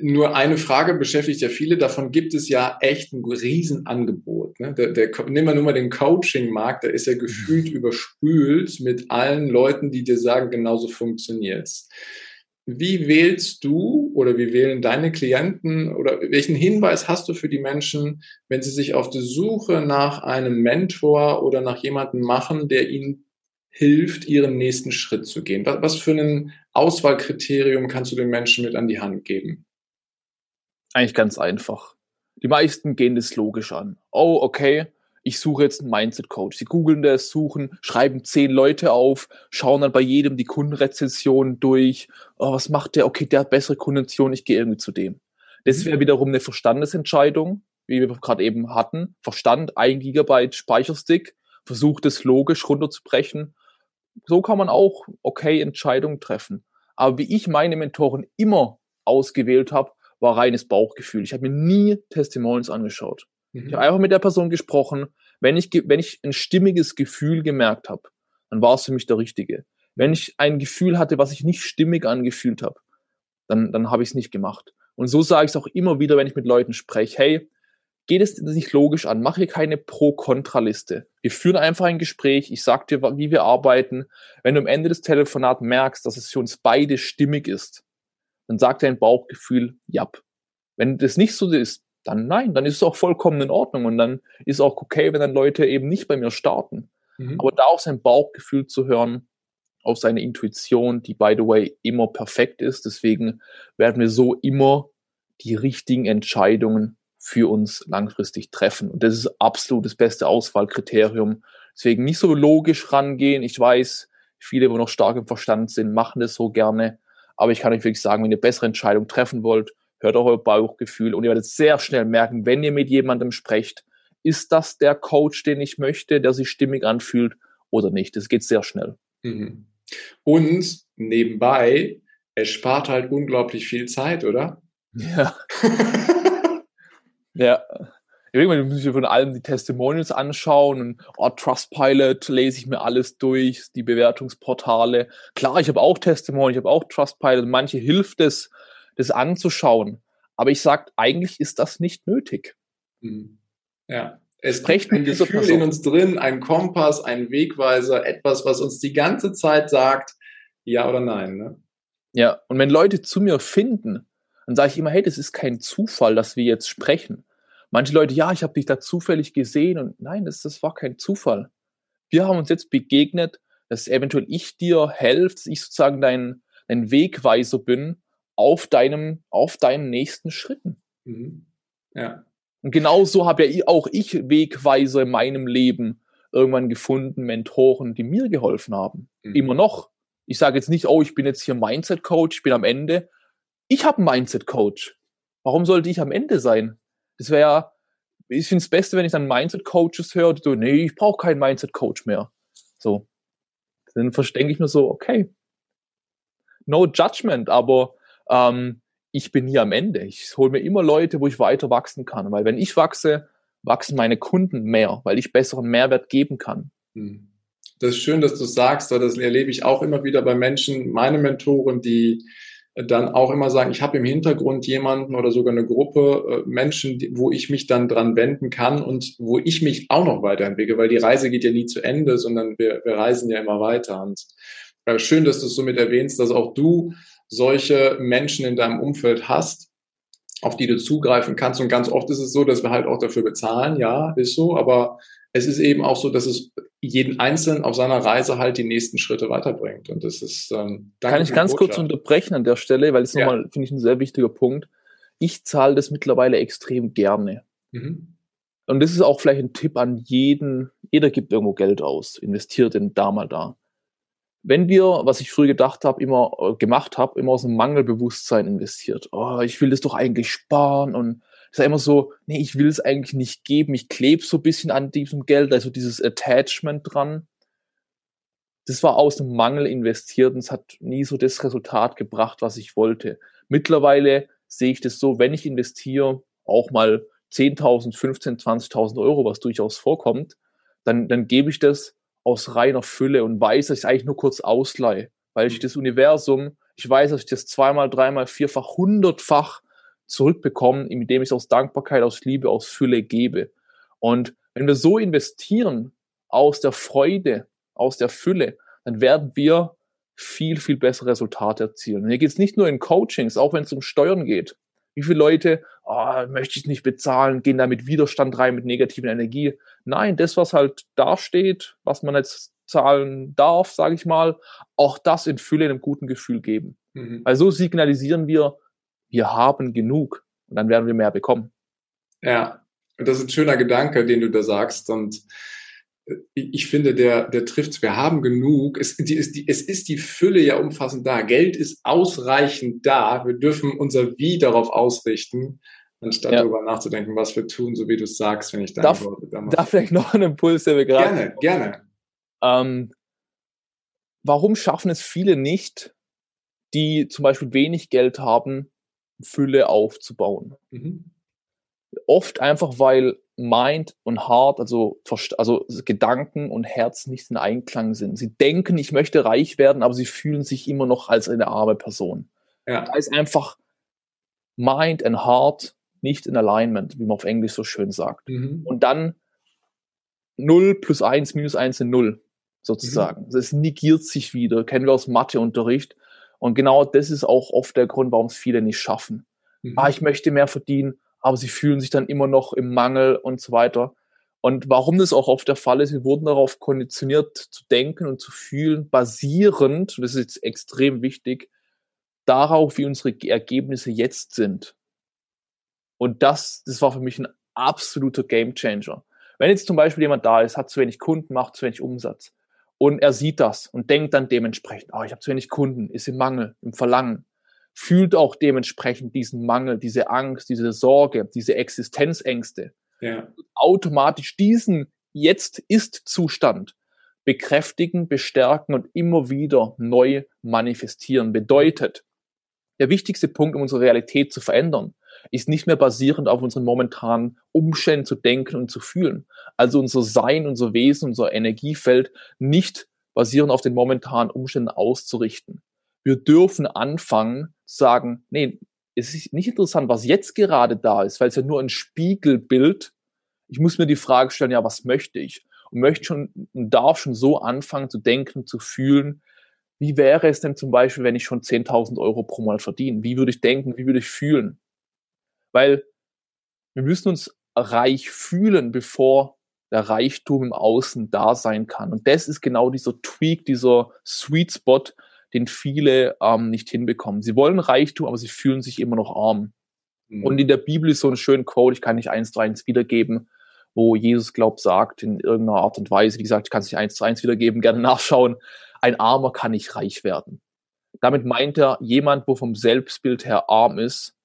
nur eine Frage beschäftigt ja viele. Davon gibt es ja echt ein Riesenangebot. Ne? Der, der, nehmen wir nur mal den Coaching-Markt. Der ist ja gefühlt mhm. überspült mit allen Leuten, die dir sagen, genauso funktioniert's. Wie wählst du oder wie wählen deine Klienten oder welchen Hinweis hast du für die Menschen, wenn sie sich auf die Suche nach einem Mentor oder nach jemandem machen, der ihnen hilft, ihren nächsten Schritt zu gehen? Was für ein Auswahlkriterium kannst du den Menschen mit an die Hand geben? Eigentlich ganz einfach. Die meisten gehen das logisch an. Oh, okay, ich suche jetzt einen Mindset-Coach. Sie googeln das, suchen, schreiben zehn Leute auf, schauen dann bei jedem die Kundenrezension durch. Oh, was macht der? Okay, der hat bessere Kondition, ich gehe irgendwie zu dem. Das wäre wiederum eine Verstandesentscheidung, wie wir gerade eben hatten. Verstand, ein Gigabyte Speicherstick, versucht es logisch runterzubrechen. So kann man auch okay Entscheidungen treffen. Aber wie ich meine Mentoren immer ausgewählt habe, war reines Bauchgefühl. Ich habe mir nie Testimonials angeschaut. Mhm. Ich habe einfach mit der Person gesprochen. Wenn ich, wenn ich ein stimmiges Gefühl gemerkt habe, dann war es für mich der Richtige. Wenn ich ein Gefühl hatte, was ich nicht stimmig angefühlt habe, dann, dann habe ich es nicht gemacht. Und so sage ich es auch immer wieder, wenn ich mit Leuten spreche. Hey, geht es nicht logisch an, mach hier keine Pro-Kontra-Liste. Wir führen einfach ein Gespräch, ich sag dir, wie wir arbeiten. Wenn du am Ende des Telefonats merkst, dass es für uns beide stimmig ist, dann sagt dein Bauchgefühl, ja. Wenn das nicht so ist, dann nein, dann ist es auch vollkommen in Ordnung und dann ist auch okay, wenn dann Leute eben nicht bei mir starten. Mhm. Aber da auf sein Bauchgefühl zu hören, auf seine Intuition, die by the way immer perfekt ist, deswegen werden wir so immer die richtigen Entscheidungen für uns langfristig treffen. Und das ist absolut das beste Auswahlkriterium. Deswegen nicht so logisch rangehen. Ich weiß, viele, wo noch stark im Verstand sind, machen das so gerne. Aber ich kann euch wirklich sagen, wenn ihr bessere Entscheidungen treffen wollt, hört auf euer Bauchgefühl und ihr werdet sehr schnell merken, wenn ihr mit jemandem sprecht, ist das der Coach, den ich möchte, der sich stimmig anfühlt oder nicht. Das geht sehr schnell. Mhm. Und nebenbei, es spart halt unglaublich viel Zeit, oder? Ja. ja. Irgendwann muss ich von allem die Testimonials anschauen und oh, Trustpilot lese ich mir alles durch, die Bewertungsportale. Klar, ich habe auch Testimonials, ich habe auch Trustpilot. Manche hilft es, das anzuschauen. Aber ich sage, eigentlich ist das nicht nötig. Hm. Ja. Es Sprecht ein Gefühl in uns drin, ein Kompass, ein Wegweiser, etwas, was uns die ganze Zeit sagt, ja oder nein. Ne? Ja, und wenn Leute zu mir finden, dann sage ich immer, hey, das ist kein Zufall, dass wir jetzt sprechen. Manche Leute, ja, ich habe dich da zufällig gesehen und nein, das, das war kein Zufall. Wir haben uns jetzt begegnet, dass eventuell ich dir helfe, dass ich sozusagen dein, dein Wegweiser bin auf deinem, auf deinen nächsten Schritten. Mhm. Ja. Und genauso habe ja auch ich Wegweiser in meinem Leben irgendwann gefunden, Mentoren, die mir geholfen haben. Mhm. Immer noch. Ich sage jetzt nicht, oh, ich bin jetzt hier Mindset-Coach, ich bin am Ende. Ich habe einen Mindset-Coach. Warum sollte ich am Ende sein? Das wäre ich finde es Beste, wenn ich dann Mindset-Coaches höre, die so, nee, ich brauche keinen Mindset-Coach mehr. So. Dann verdenke ich mir so, okay. No judgment, aber ähm, ich bin hier am Ende. Ich hole mir immer Leute, wo ich weiter wachsen kann. Weil wenn ich wachse, wachsen meine Kunden mehr, weil ich besseren Mehrwert geben kann. Hm. Das ist schön, dass du sagst, weil das erlebe ich auch immer wieder bei Menschen, meine Mentoren, die dann auch immer sagen, ich habe im Hintergrund jemanden oder sogar eine Gruppe äh, Menschen, wo ich mich dann dran wenden kann und wo ich mich auch noch weiterentwickle, weil die Reise geht ja nie zu Ende, sondern wir, wir reisen ja immer weiter. Und äh, schön, dass du es somit erwähnst, dass auch du solche Menschen in deinem Umfeld hast, auf die du zugreifen kannst. Und ganz oft ist es so, dass wir halt auch dafür bezahlen, ja, ist so, aber es ist eben auch so, dass es jeden Einzelnen auf seiner Reise halt die nächsten Schritte weiterbringt. Und das ist ähm, Kann ich ganz kurz unterbrechen an der Stelle, weil es ja. nochmal, finde ich, ein sehr wichtiger Punkt. Ich zahle das mittlerweile extrem gerne. Mhm. Und das ist auch vielleicht ein Tipp an jeden. Jeder gibt irgendwo Geld aus, investiert in da mal da. Wenn wir, was ich früher gedacht habe, immer äh, gemacht habe, immer aus einem Mangelbewusstsein investiert. Oh, ich will das doch eigentlich sparen und ist ja immer so, nee, ich will es eigentlich nicht geben, ich klebe so ein bisschen an diesem Geld, also dieses Attachment dran. Das war aus dem Mangel investiert und es hat nie so das Resultat gebracht, was ich wollte. Mittlerweile sehe ich das so, wenn ich investiere, auch mal 10.000, 15.000, 20.000 Euro, was durchaus vorkommt, dann, dann gebe ich das aus reiner Fülle und weiß, dass ich eigentlich nur kurz ausleihe, weil ich mhm. das Universum, ich weiß, dass ich das zweimal, dreimal, vierfach, hundertfach zurückbekommen, indem ich es aus Dankbarkeit, aus Liebe, aus Fülle gebe. Und wenn wir so investieren aus der Freude, aus der Fülle, dann werden wir viel, viel bessere Resultate erzielen. Und hier geht es nicht nur in Coachings, auch wenn es um Steuern geht. Wie viele Leute, oh, möchte ich nicht bezahlen, gehen da mit Widerstand rein, mit negativen Energie. Nein, das, was halt dasteht, was man jetzt zahlen darf, sage ich mal, auch das in Fülle in einem guten Gefühl geben. Mhm. Also so signalisieren wir, wir haben genug und dann werden wir mehr bekommen. Ja, das ist ein schöner Gedanke, den du da sagst und ich finde, der, der trifft Wir haben genug. Es, die, es, die, es ist die Fülle ja umfassend da. Geld ist ausreichend da. Wir dürfen unser Wie darauf ausrichten, anstatt ja. darüber nachzudenken, was wir tun, so wie du es sagst, wenn ich darf, da. Darf vielleicht noch einen Impuls, der wir gerade. Gerne, gerne. Ähm, warum schaffen es viele nicht, die zum Beispiel wenig Geld haben, Fülle aufzubauen? Mhm. Oft einfach, weil Mind und Heart, also, also Gedanken und Herz nicht in Einklang sind. Sie denken, ich möchte reich werden, aber sie fühlen sich immer noch als eine arme Person. Ja. Da ist einfach Mind and Heart nicht in Alignment, wie man auf Englisch so schön sagt. Mhm. Und dann 0 plus 1 minus 1 sind 0, sozusagen. Mhm. Das negiert sich wieder, kennen wir aus Matheunterricht. Und genau das ist auch oft der Grund, warum es viele nicht schaffen. Mhm. Ah, ich möchte mehr verdienen aber sie fühlen sich dann immer noch im Mangel und so weiter. Und warum das auch oft der Fall ist, wir wurden darauf konditioniert zu denken und zu fühlen, basierend, und das ist jetzt extrem wichtig, darauf, wie unsere Ergebnisse jetzt sind. Und das, das war für mich ein absoluter Gamechanger. Wenn jetzt zum Beispiel jemand da ist, hat zu wenig Kunden, macht zu wenig Umsatz und er sieht das und denkt dann dementsprechend, oh, ich habe zu wenig Kunden, ist im Mangel, im Verlangen, fühlt auch dementsprechend diesen Mangel, diese Angst, diese Sorge, diese Existenzängste. Ja. Automatisch diesen jetzt ist Zustand bekräftigen, bestärken und immer wieder neu manifestieren. Bedeutet, der wichtigste Punkt, um unsere Realität zu verändern, ist nicht mehr basierend auf unseren momentanen Umständen zu denken und zu fühlen. Also unser Sein, unser Wesen, unser Energiefeld nicht basierend auf den momentanen Umständen auszurichten. Wir dürfen anfangen, sagen, nee, es ist nicht interessant, was jetzt gerade da ist, weil es ja nur ein Spiegelbild. Ich muss mir die Frage stellen, ja, was möchte ich? Und möchte schon und darf schon so anfangen zu denken, zu fühlen, wie wäre es denn zum Beispiel, wenn ich schon 10.000 Euro pro Monat verdiene? Wie würde ich denken? Wie würde ich fühlen? Weil wir müssen uns reich fühlen, bevor der Reichtum im Außen da sein kann. Und das ist genau dieser Tweak, dieser Sweet Spot, den viele ähm, nicht hinbekommen. Sie wollen Reichtum, aber sie fühlen sich immer noch arm. Mhm. Und in der Bibel ist so ein schöner Quote, ich kann nicht eins zu eins wiedergeben, wo Jesus, glaubt, sagt in irgendeiner Art und Weise, wie gesagt, ich kann es nicht eins zu eins wiedergeben, gerne nachschauen, ein Armer kann nicht reich werden. Damit meint er, jemand, wo vom Selbstbild her arm ist,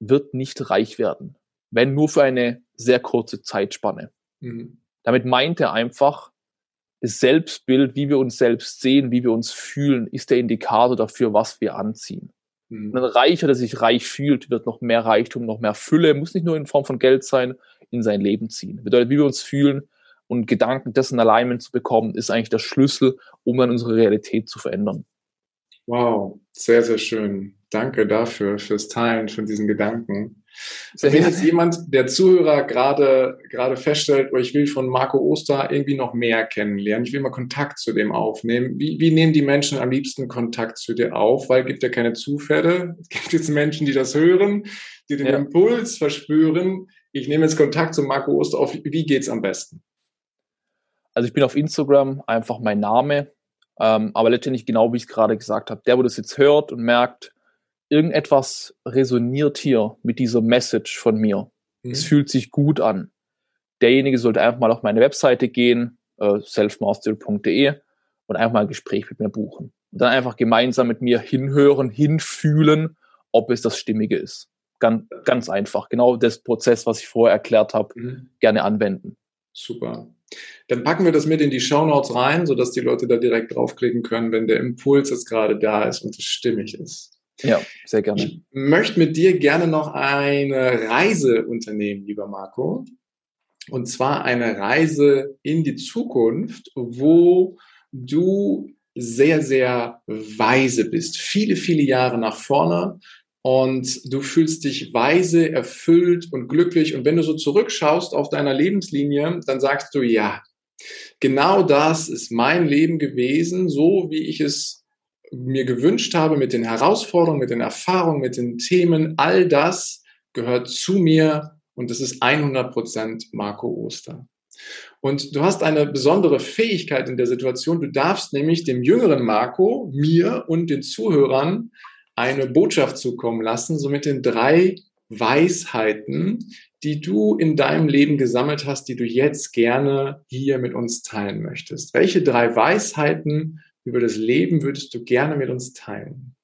wird nicht reich werden. Wenn nur für eine sehr kurze Zeitspanne. Mhm. Damit meint er einfach, das Selbstbild, wie wir uns selbst sehen, wie wir uns fühlen, ist der Indikator dafür, was wir anziehen. Mhm. ein Reicher, der sich reich fühlt, wird noch mehr Reichtum, noch mehr Fülle, muss nicht nur in Form von Geld sein, in sein Leben ziehen. Bedeutet, wie wir uns fühlen und Gedanken dessen Alignment zu bekommen, ist eigentlich der Schlüssel, um dann unsere Realität zu verändern. Wow, sehr, sehr schön. Danke dafür, fürs Teilen von diesen Gedanken. Sehr Wenn jetzt jemand, der Zuhörer gerade, gerade feststellt, oh, ich will von Marco Oster irgendwie noch mehr kennenlernen, ich will mal Kontakt zu dem aufnehmen. Wie, wie nehmen die Menschen am liebsten Kontakt zu dir auf? Weil es gibt ja keine Zufälle. Es gibt jetzt Menschen, die das hören, die den ja. Impuls verspüren. Ich nehme jetzt Kontakt zu Marco Oster auf. Wie geht's am besten? Also ich bin auf Instagram einfach mein Name, ähm, aber letztendlich genau wie ich es gerade gesagt habe. Der, wo das jetzt hört und merkt, irgendetwas resoniert hier mit dieser Message von mir. Mhm. Es fühlt sich gut an. Derjenige sollte einfach mal auf meine Webseite gehen, äh, selfmastery.de und einfach mal ein Gespräch mit mir buchen. Und dann einfach gemeinsam mit mir hinhören, hinfühlen, ob es das Stimmige ist. Ganz, ganz einfach. Genau das Prozess, was ich vorher erklärt habe, mhm. gerne anwenden. Super. Dann packen wir das mit in die Show Notes rein, sodass die Leute da direkt draufklicken können, wenn der Impuls jetzt gerade da ist und es stimmig ist. Ja, sehr gerne. Ich möchte mit dir gerne noch eine Reise unternehmen, lieber Marco. Und zwar eine Reise in die Zukunft, wo du sehr, sehr weise bist. Viele, viele Jahre nach vorne und du fühlst dich weise, erfüllt und glücklich. Und wenn du so zurückschaust auf deiner Lebenslinie, dann sagst du, ja, genau das ist mein Leben gewesen, so wie ich es mir gewünscht habe, mit den Herausforderungen, mit den Erfahrungen, mit den Themen. All das gehört zu mir und es ist 100 Prozent Marco Oster. Und du hast eine besondere Fähigkeit in der Situation. Du darfst nämlich dem jüngeren Marco, mir und den Zuhörern eine Botschaft zukommen lassen, so mit den drei Weisheiten, die du in deinem Leben gesammelt hast, die du jetzt gerne hier mit uns teilen möchtest. Welche drei Weisheiten über das Leben würdest du gerne mit uns teilen?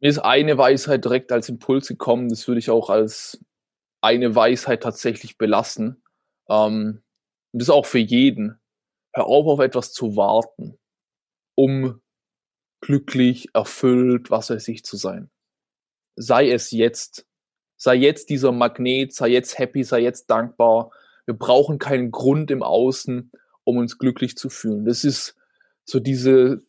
Mir ist eine Weisheit direkt als Impuls gekommen, das würde ich auch als eine Weisheit tatsächlich belassen. Ähm, und das ist auch für jeden. Hör auf, auf etwas zu warten, um glücklich, erfüllt, was weiß ich zu sein. Sei es jetzt. Sei jetzt dieser Magnet, sei jetzt happy, sei jetzt dankbar. Wir brauchen keinen Grund im Außen, um uns glücklich zu fühlen. Das ist so diese,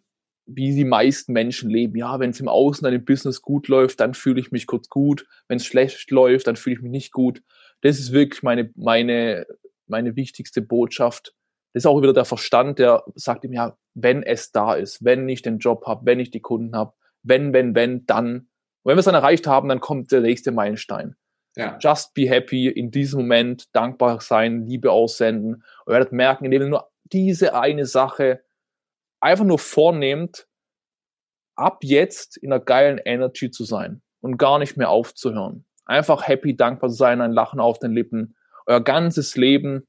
wie die meisten Menschen leben. Ja, wenn es im Außen an dem Business gut läuft, dann fühle ich mich kurz gut. Wenn es schlecht läuft, dann fühle ich mich nicht gut. Das ist wirklich meine, meine, meine wichtigste Botschaft. Das ist auch wieder der Verstand, der sagt ihm, ja, wenn es da ist, wenn ich den Job habe, wenn ich die Kunden habe, wenn, wenn, wenn, dann. Und wenn wir es dann erreicht haben, dann kommt der nächste Meilenstein. Ja. Just be happy in diesem Moment, dankbar sein, Liebe aussenden. Und ihr werdet merken, indem ihr nur diese eine Sache einfach nur vornehmt, ab jetzt in einer geilen Energy zu sein und gar nicht mehr aufzuhören. Einfach happy, dankbar sein, ein Lachen auf den Lippen. Euer ganzes Leben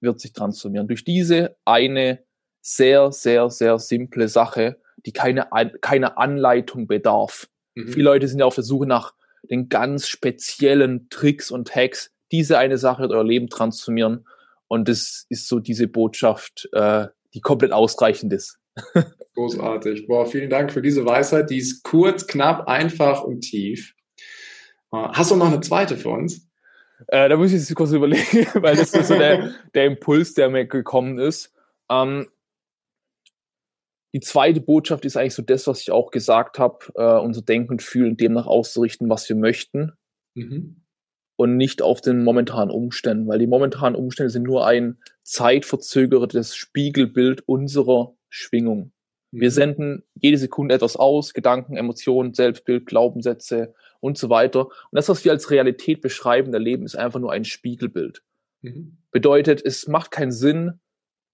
wird sich transformieren. Durch diese eine sehr, sehr, sehr simple Sache, die keine, keine Anleitung bedarf. Mhm. Viele Leute sind ja auf der Suche nach den ganz speziellen Tricks und Hacks. Diese eine Sache wird euer Leben transformieren. Und das ist so diese Botschaft, äh, die komplett ausreichend ist. Großartig. Boah, vielen Dank für diese Weisheit. Die ist kurz, knapp, einfach und tief. Äh, hast du noch eine zweite für uns? Äh, da muss ich jetzt kurz überlegen, weil das ist so der, der Impuls, der mir gekommen ist. Ähm, die zweite Botschaft ist eigentlich so das, was ich auch gesagt habe, äh, unser Denken und Fühlen demnach auszurichten, was wir möchten. Mhm. Und nicht auf den momentanen Umständen, weil die momentanen Umstände sind nur ein zeitverzögertes Spiegelbild unserer Schwingung. Mhm. Wir senden jede Sekunde etwas aus, Gedanken, Emotionen, Selbstbild, Glaubenssätze und so weiter. Und das, was wir als Realität beschreiben, der Leben ist einfach nur ein Spiegelbild. Mhm. Bedeutet, es macht keinen Sinn,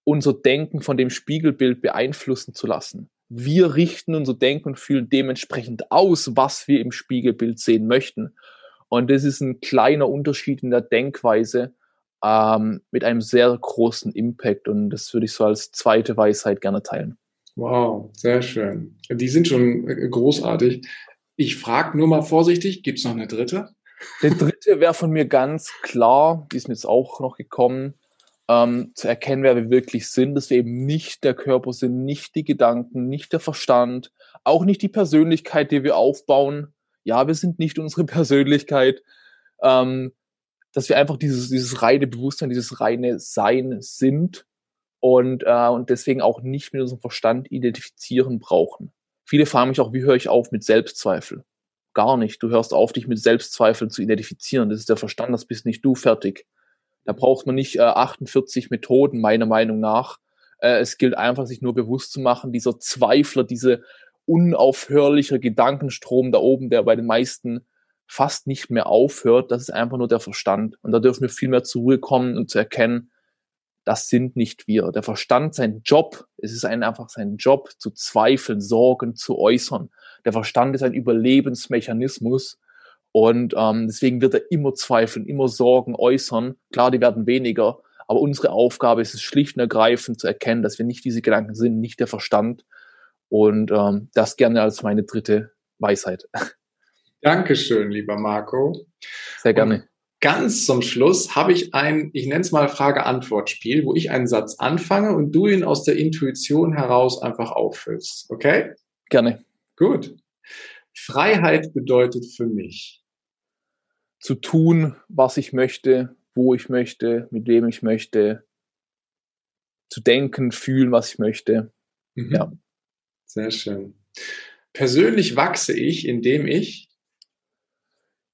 unser Denken von dem Spiegelbild beeinflussen zu lassen. Wir richten unser Denken und Fühlen dementsprechend aus, was wir im Spiegelbild sehen möchten. Und das ist ein kleiner Unterschied in der Denkweise ähm, mit einem sehr großen Impact. Und das würde ich so als zweite Weisheit gerne teilen. Wow, sehr schön. Die sind schon äh, großartig. Ich frage nur mal vorsichtig, gibt es noch eine dritte? Der dritte wäre von mir ganz klar, die ist mir jetzt auch noch gekommen, ähm, zu erkennen, wer wir wirklich sind, dass wir eben nicht der Körper sind, nicht die Gedanken, nicht der Verstand, auch nicht die Persönlichkeit, die wir aufbauen. Ja, wir sind nicht unsere Persönlichkeit. Ähm, dass wir einfach dieses, dieses reine Bewusstsein, dieses reine Sein sind und, äh, und deswegen auch nicht mit unserem Verstand identifizieren brauchen. Viele fragen mich auch, wie höre ich auf mit Selbstzweifel? Gar nicht. Du hörst auf, dich mit Selbstzweifeln zu identifizieren. Das ist der Verstand, das bist nicht du fertig. Da braucht man nicht äh, 48 Methoden, meiner Meinung nach. Äh, es gilt einfach, sich nur bewusst zu machen, dieser Zweifler, diese unaufhörliche Gedankenstrom da oben, der bei den meisten fast nicht mehr aufhört, das ist einfach nur der Verstand. Und da dürfen wir viel mehr zur Ruhe kommen und zu erkennen, das sind nicht wir. Der Verstand, sein Job, es ist ein, einfach sein Job, zu zweifeln, Sorgen zu äußern. Der Verstand ist ein Überlebensmechanismus und ähm, deswegen wird er immer zweifeln, immer Sorgen äußern. Klar, die werden weniger, aber unsere Aufgabe ist es schlicht und ergreifend zu erkennen, dass wir nicht diese Gedanken sind, nicht der Verstand. Und ähm, das gerne als meine dritte Weisheit. Dankeschön, lieber Marco. Sehr gerne. Und ganz zum Schluss habe ich ein, ich nenne es mal Frage-Antwort-Spiel, wo ich einen Satz anfange und du ihn aus der Intuition heraus einfach auffüllst. Okay? Gerne. Gut. Freiheit bedeutet für mich zu tun, was ich möchte, wo ich möchte, mit wem ich möchte, zu denken, fühlen, was ich möchte. Mhm. Ja. Sehr schön. Persönlich wachse ich, indem ich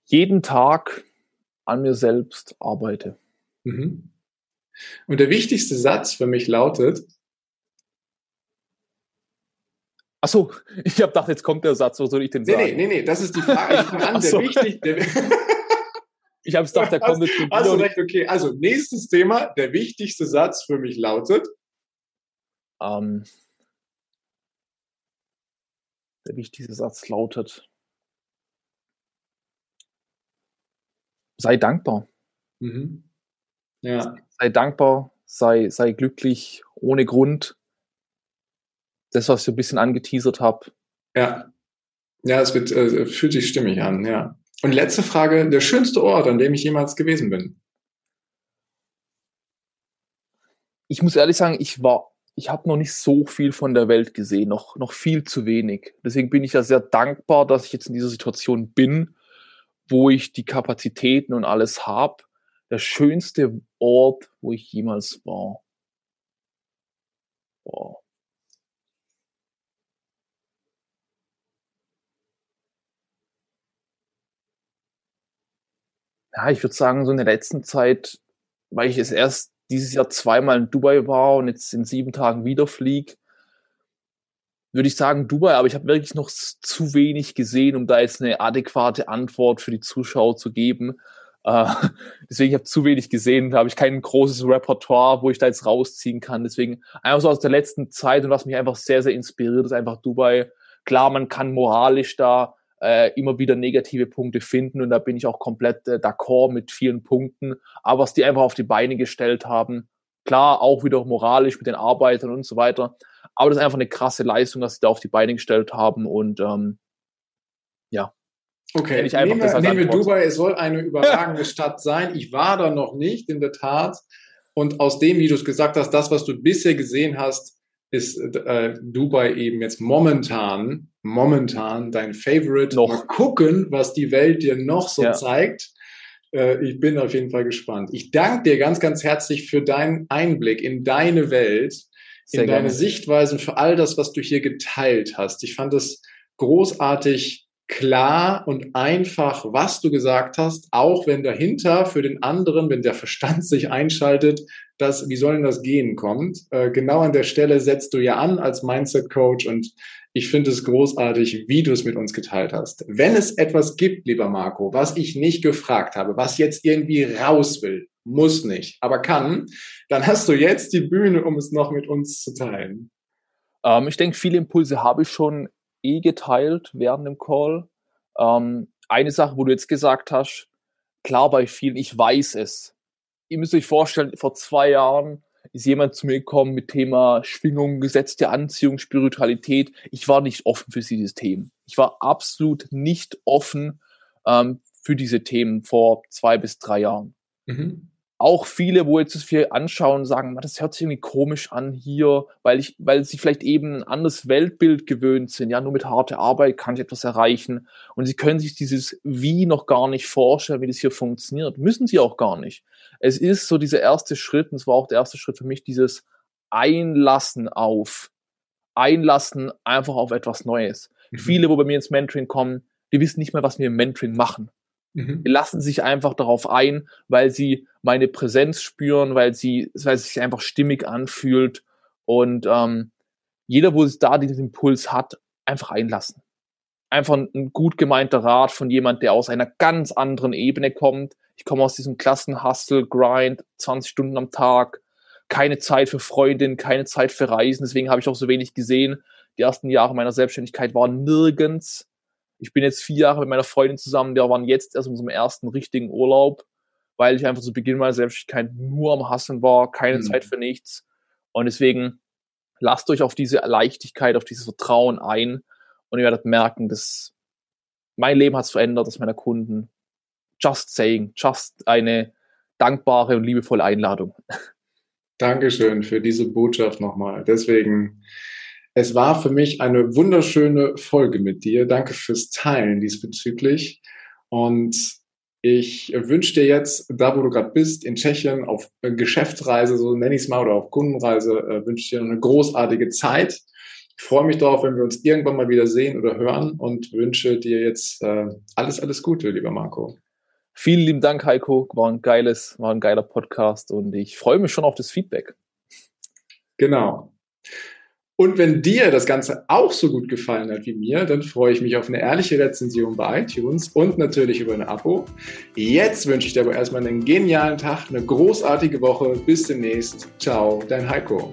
jeden Tag an mir selbst arbeite. Mhm. Und der wichtigste Satz für mich lautet, Achso, ich habe gedacht, jetzt kommt der Satz, wo soll ich denn sagen? Nee, nee, nee, das ist die Frage. Ich fange an, der wichtig, der, ich habe gedacht, der kommt jetzt schon Also recht, okay. Also, nächstes Thema. Der wichtigste Satz für mich lautet. Ähm, der wichtigste Satz lautet. Sei dankbar. Mhm. Ja. Sei dankbar, sei, sei glücklich, ohne Grund das, was ich so ein bisschen angeteasert habe. Ja. Ja, es wird, äh, fühlt sich stimmig an, ja. Und letzte Frage, der schönste Ort, an dem ich jemals gewesen bin? Ich muss ehrlich sagen, ich war, ich habe noch nicht so viel von der Welt gesehen, noch, noch viel zu wenig. Deswegen bin ich ja sehr dankbar, dass ich jetzt in dieser Situation bin, wo ich die Kapazitäten und alles habe. Der schönste Ort, wo ich jemals war. Boah. Ja, ich würde sagen, so in der letzten Zeit, weil ich es erst dieses Jahr zweimal in Dubai war und jetzt in sieben Tagen wieder fliege, würde ich sagen Dubai, aber ich habe wirklich noch zu wenig gesehen, um da jetzt eine adäquate Antwort für die Zuschauer zu geben. Äh, deswegen habe ich zu wenig gesehen, da habe ich kein großes Repertoire, wo ich da jetzt rausziehen kann. Deswegen einfach so aus der letzten Zeit und was mich einfach sehr, sehr inspiriert, ist einfach Dubai. Klar, man kann moralisch da äh, immer wieder negative Punkte finden und da bin ich auch komplett äh, d'accord mit vielen Punkten. Aber was die einfach auf die Beine gestellt haben, klar, auch wieder moralisch mit den Arbeitern und so weiter. Aber das ist einfach eine krasse Leistung, dass sie da auf die Beine gestellt haben und ähm, ja. Okay, ich wir, nehmen wir Dubai, es soll eine überragende Stadt sein. Ich war da noch nicht, in der Tat. Und aus dem, wie du es gesagt hast, das, was du bisher gesehen hast, ist äh, Dubai eben jetzt momentan, momentan dein Favorite. Noch. Mal gucken, was die Welt dir noch so ja. zeigt. Äh, ich bin auf jeden Fall gespannt. Ich danke dir ganz, ganz herzlich für deinen Einblick in deine Welt, Sehr in gerne. deine Sichtweisen, für all das, was du hier geteilt hast. Ich fand es großartig klar und einfach, was du gesagt hast, auch wenn dahinter für den anderen, wenn der Verstand sich einschaltet, dass, wie soll denn das gehen kommt. Äh, genau an der Stelle setzt du ja an als Mindset-Coach und ich finde es großartig, wie du es mit uns geteilt hast. Wenn es etwas gibt, lieber Marco, was ich nicht gefragt habe, was jetzt irgendwie raus will, muss nicht, aber kann, dann hast du jetzt die Bühne, um es noch mit uns zu teilen. Ähm, ich denke, viele Impulse habe ich schon eh geteilt während dem Call. Ähm, eine Sache, wo du jetzt gesagt hast, klar bei vielen, ich weiß es. Ihr müsst euch vorstellen, vor zwei Jahren ist jemand zu mir gekommen mit Thema Schwingung, Gesetz der Anziehung, Spiritualität. Ich war nicht offen für dieses Thema. Ich war absolut nicht offen ähm, für diese Themen vor zwei bis drei Jahren. Mhm auch viele, wo jetzt das viel anschauen, sagen, das hört sich irgendwie komisch an hier, weil ich, weil sie vielleicht eben ein anderes Weltbild gewöhnt sind. Ja, nur mit harter Arbeit kann ich etwas erreichen. Und sie können sich dieses Wie noch gar nicht vorstellen, wie das hier funktioniert. Müssen sie auch gar nicht. Es ist so dieser erste Schritt, und es war auch der erste Schritt für mich, dieses Einlassen auf, Einlassen einfach auf etwas Neues. Mhm. Viele, wo bei mir ins Mentoring kommen, die wissen nicht mehr, was wir im Mentoring machen. Mhm. Die lassen sich einfach darauf ein, weil sie meine Präsenz spüren, weil sie, weil es sich einfach stimmig anfühlt. Und ähm, jeder, wo es da diesen Impuls hat, einfach einlassen. Einfach ein gut gemeinter Rat von jemand, der aus einer ganz anderen Ebene kommt. Ich komme aus diesem Klassenhustle, Grind, 20 Stunden am Tag, keine Zeit für Freundin, keine Zeit für Reisen. Deswegen habe ich auch so wenig gesehen. Die ersten Jahre meiner Selbstständigkeit waren nirgends ich bin jetzt vier Jahre mit meiner Freundin zusammen, wir waren jetzt erst in unserem ersten richtigen Urlaub, weil ich einfach zu Beginn meiner Selbstständigkeit nur am Hassen war, keine mhm. Zeit für nichts. Und deswegen lasst euch auf diese Leichtigkeit, auf dieses Vertrauen ein und ihr werdet merken, dass mein Leben hat es verändert, das meiner Kunden. Just saying, just eine dankbare und liebevolle Einladung. Dankeschön für diese Botschaft nochmal. Deswegen es war für mich eine wunderschöne Folge mit dir. Danke fürs Teilen diesbezüglich. Und ich wünsche dir jetzt, da wo du gerade bist, in Tschechien auf Geschäftsreise, so nenne ich es mal, oder auf Kundenreise, äh, wünsche ich dir eine großartige Zeit. Ich freue mich darauf, wenn wir uns irgendwann mal wieder sehen oder hören und wünsche dir jetzt äh, alles, alles Gute, lieber Marco. Vielen lieben Dank, Heiko. War ein geiles, war ein geiler Podcast und ich freue mich schon auf das Feedback. Genau. Und wenn dir das Ganze auch so gut gefallen hat wie mir, dann freue ich mich auf eine ehrliche Rezension bei iTunes und natürlich über ein Abo. Jetzt wünsche ich dir aber erstmal einen genialen Tag, eine großartige Woche. Bis demnächst. Ciao, dein Heiko.